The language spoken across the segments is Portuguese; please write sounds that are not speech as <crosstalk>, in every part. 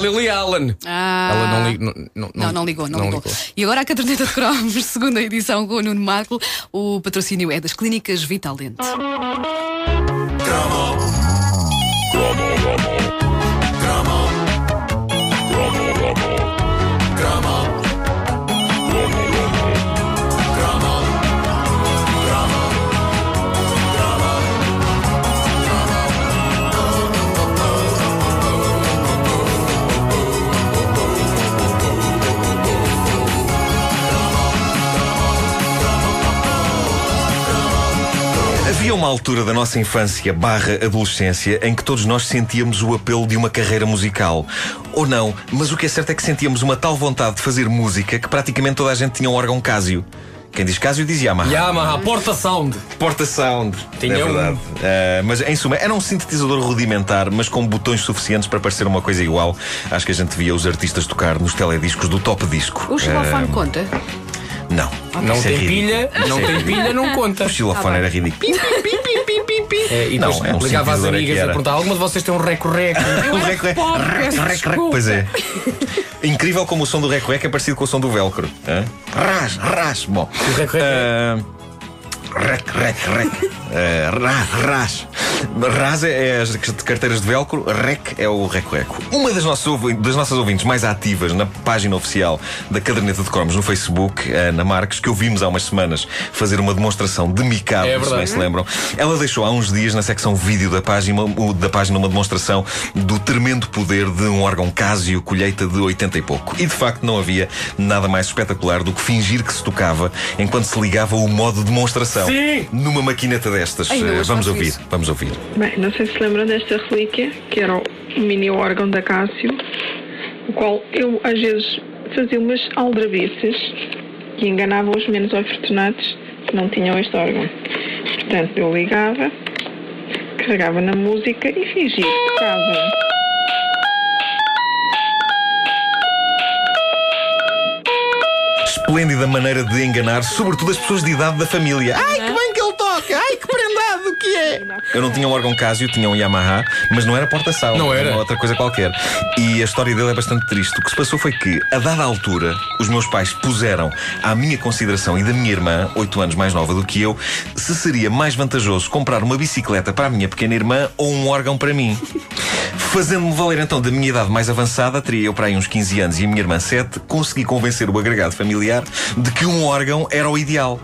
Lily Allen. Ah. Ela não, li, não, não, Não, não ligou, não, ligou. E agora a caderneta de cromos, <laughs> segunda edição com o Nuno Marco. O patrocínio é das clínicas Vitalente. Havia uma altura da nossa infância barra adolescência em que todos nós sentíamos o apelo de uma carreira musical. Ou não, mas o que é certo é que sentíamos uma tal vontade de fazer música que praticamente toda a gente tinha um órgão Casio. Quem diz Casio diz Yamaha. Yamaha, Porta Sound. Porta Sound. Tinha é um. verdade. Ah, mas em suma, era um sintetizador rudimentar, mas com botões suficientes para parecer uma coisa igual. Acho que a gente via os artistas tocar nos telediscos do top disco. O xilofone Ah, conta? Não. Não Isso é tem ridículo. pilha, não é tem ridículo. pilha, não conta. O xilofone era ridículo. É, e Não, depois é um ligava às sintetizador amigas que era. alguma de vocês tem um reco-reco? O rec, rec, pobre, rec, peço rec, rec. desculpa. Pois é. <laughs> Incrível como o som do rec rec é parecido com o som do velcro. hã? Ras, ras. Bom. O reco-reco é- Ah, Rec, rec, rec. Ah, ra, ras. Ras é as carteiras de velcro, rec é o reco-reco. Uma das nossas, das nossas ouvintes mais ativas na página oficial da caderneta de cromos no Facebook, Ana Marques, que ouvimos há umas semanas fazer uma demonstração de micado, É se bem se lembram, ela deixou há uns dias na secção vídeo da página, uma- da página uma demonstração do tremendo poder de um órgão Casio colheita de 80 e pouco. E de facto não havia nada mais espetacular do que fingir que se tocava enquanto se ligava o modo demonstração Sim! numa maquineta destas. Eh, vamos ouvir, isso. vamos ouvir. Bem, não sei se lembram desta relíquia, que era o mini órgão da Cássio, o qual eu às vezes fazia umas aldrabices e enganava os menos afortunados que não tinham este órgão. Portanto, eu ligava, carregava na música e fingia que tocava. Esplêndida maneira de enganar, sobretudo as pessoas de idade da família. Ai, que bem que ele toca! Ai, que prendado que é! Eu não tinha um órgão Casio, tinha um Yamaha, mas não era porta-sal. Não era? outra coisa qualquer. E a história dele é bastante triste. O que se passou foi que, a dada altura, os meus pais puseram à minha consideração e da minha irmã, oito anos mais nova do que eu, se seria mais vantajoso comprar uma bicicleta para a minha pequena irmã ou um órgão para mim. Fazendo-me valer então da minha idade mais avançada, teria eu para aí uns 15 anos e a minha irmã 7, consegui convencer o agregado familiar de que um órgão era o ideal.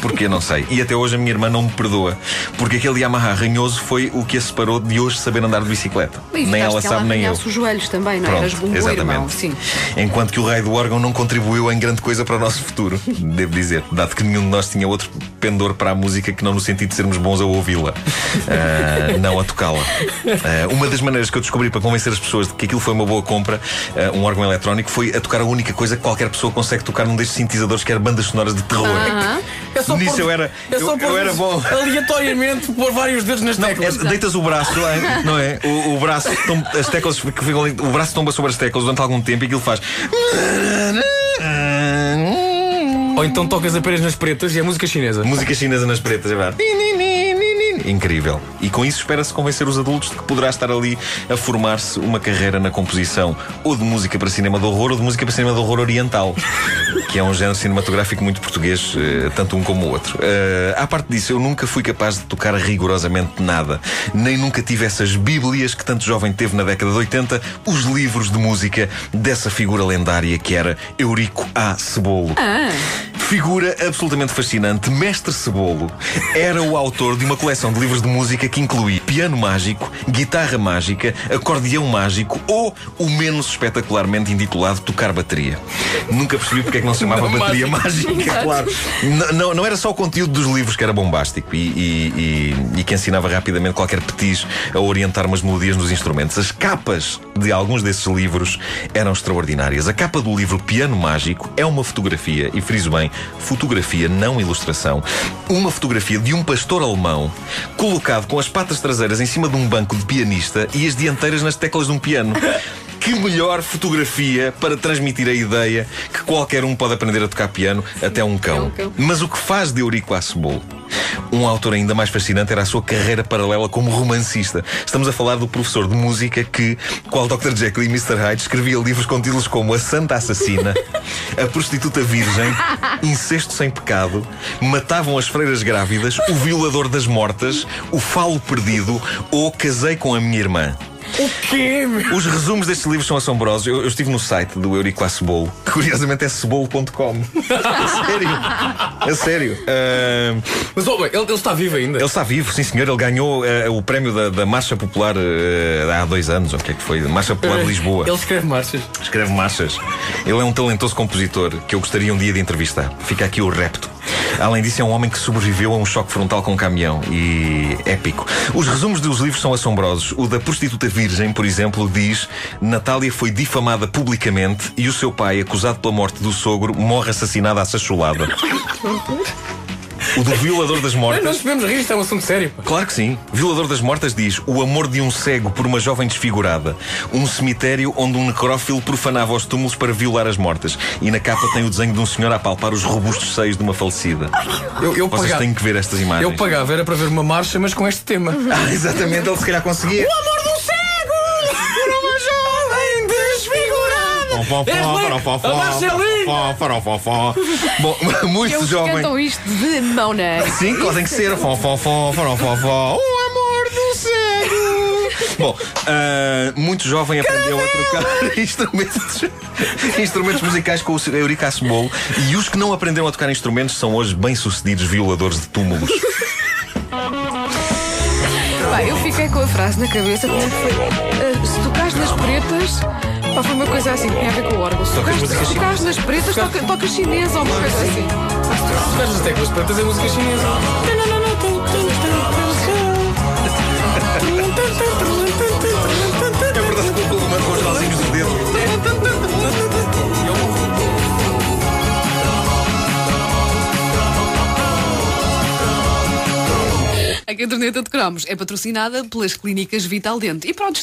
Porque não sei. E até hoje a minha irmã não me perdoa. Porque aquele Yamaha ranhoso foi o que a separou de hoje saber andar de bicicleta. E nem ela sabe, nem eu. os joelhos também, não é? Eras um bom exatamente. irmão, sim. Enquanto que o raio do órgão não contribuiu em grande coisa para o nosso futuro, <laughs> devo dizer, dado que nenhum de nós tinha outro pendor para a música que não no sentido de sermos bons a ouvi-la, Ah, não a tocá-la. Ah, uma das maneiras que eu descobri para convencer as pessoas de que aquilo foi uma boa compra, ah, um órgão eletrónico, foi a tocar a única coisa que qualquer pessoa consegue tocar num destes sintetizadores que era bandas sonoras de terror. Aham. É só Nisso pôr- eu era, é eu, eu era bom. <laughs> Aleatoriamente pôr vários dedos nas Não, é, teclas. deitas o braço, não é? Não é? O, o braço, tom- as teclas que ficam o braço tomba sobre as teclas durante algum tempo e aquilo faz. Ou então tocas apenas nas pretas e é música chinesa. Música chinesa nas pretas, é verdade. Incrível. E com isso espera-se convencer os adultos de que poderá estar ali a formar-se uma carreira na composição ou de música para cinema de horror ou de música para cinema de horror oriental, que é um género cinematográfico muito português, eh, tanto um como o outro. Eh, à parte disso, eu nunca fui capaz de tocar rigorosamente nada, nem nunca tive essas bíblias que tanto jovem teve na década de 80, os livros de música dessa figura lendária que era Eurico A. Cebolo. Ah, Figura absolutamente fascinante, Mestre Cebolo era o autor de uma coleção de livros de música que incluía piano mágico, guitarra mágica, acordeão mágico ou o menos espetacularmente intitulado Tocar Bateria. Nunca percebi porque é que não se chamava Não, Bateria. Mágica, claro. Não, não era só o conteúdo dos livros que era bombástico e, e- e- e que ensinava rapidamente qualquer petis a orientar umas melodias nos instrumentos. As capas de alguns desses livros eram extraordinárias. A capa do livro Piano Mágico é uma fotografia, e friso bem, fotografia, não ilustração. Uma fotografia de um pastor alemão colocado com as patas traseiras em cima de um banco de pianista e as dianteiras nas teclas de um piano. Que melhor fotografia para transmitir a ideia que qualquer um pode aprender a tocar piano, até um cão. Mas o que faz de Eurico Acebolo um autor ainda mais fascinante era a sua carreira paralela como romancista. Estamos a falar do professor de música que, qual Dr. Jekyll e Mr. Hyde, escrevia livros com títulos como A Santa Assassina, A Prostituta Virgem, Incesto Sem Pecado, Matavam as Freiras Grávidas, O Violador das Mortas, O Falo Perdido ou Casei com a Minha Irmã. O quê? meu? Os resumos destes livros são assombrosos. Eu, eu estive no site do Eurico Acebolo, que curiosamente é cebolo.com. <laughs> a sério. A sério. Ah, Mas bem, ele, ele está vivo ainda. ele está vivo, sim senhor. Ele ganhou eh, o prémio da, da Marcha Popular eh, há dois anos, ou o que é que foi? Marcha Popular de Lisboa. Ele escreve marchas. Escreve marchas. Ele é um talentoso compositor que eu gostaria um dia de entrevistar. Fica aqui o repto. Além disso, é um homem que sobreviveu a um choque frontal com um caminhão e épico. Os resumos dos livros são assombrosos. O da prostituta virgem, por exemplo, diz: Natália foi difamada publicamente e o seu pai, acusado pela morte do sogro, morre assassinado à sacholada. <laughs> O do violador das <laughs> Mas não mortas. nos podemos rir, isto é um assunto sério. pá. Claro que sim. Violador das Mortas diz: O amor de um cego por uma jovem desfigurada. Um cemitério onde um necrófilo profanava os túmulos para violar as mortas. E na capa tem o desenho de um senhor a palpar os robustos seios de uma falecida. Eu, eu, Vocês pagava, têm que ver estas imagens. eu pagava, era para ver uma marcha, mas com este tema. <laughs> Ah, exatamente, ele se calhar conseguia. Bom, <laughs> muito Eles jovem. cantam isto de mão na. Sim, podem ser. Fó, fó, fó, fó, fó, fó. O amor do cego. Bom, ah, muito jovem aprendeu a tocar <laughs> instrumentos, instrumentos musicais com o Eurico Acebolo e os que não aprenderam a tocar instrumentos são hoje bem-sucedidos violadores de túmulos. Pá, eu fiquei com a frase na cabeça como é que foi. ah, se tocares nas pretas, pá, foi uma coisa assim, que tinha a ver com o órgão. Se Tocas tocares, tocares nas pretas, toca, toca chinês ou uma coisa assim. Se as teclas pretas é música chinesa. É verdade que o marcou os nozinhos do dedo. A caderneta de cromos é patrocinada pelas clínicas Vital Dente. E pronto,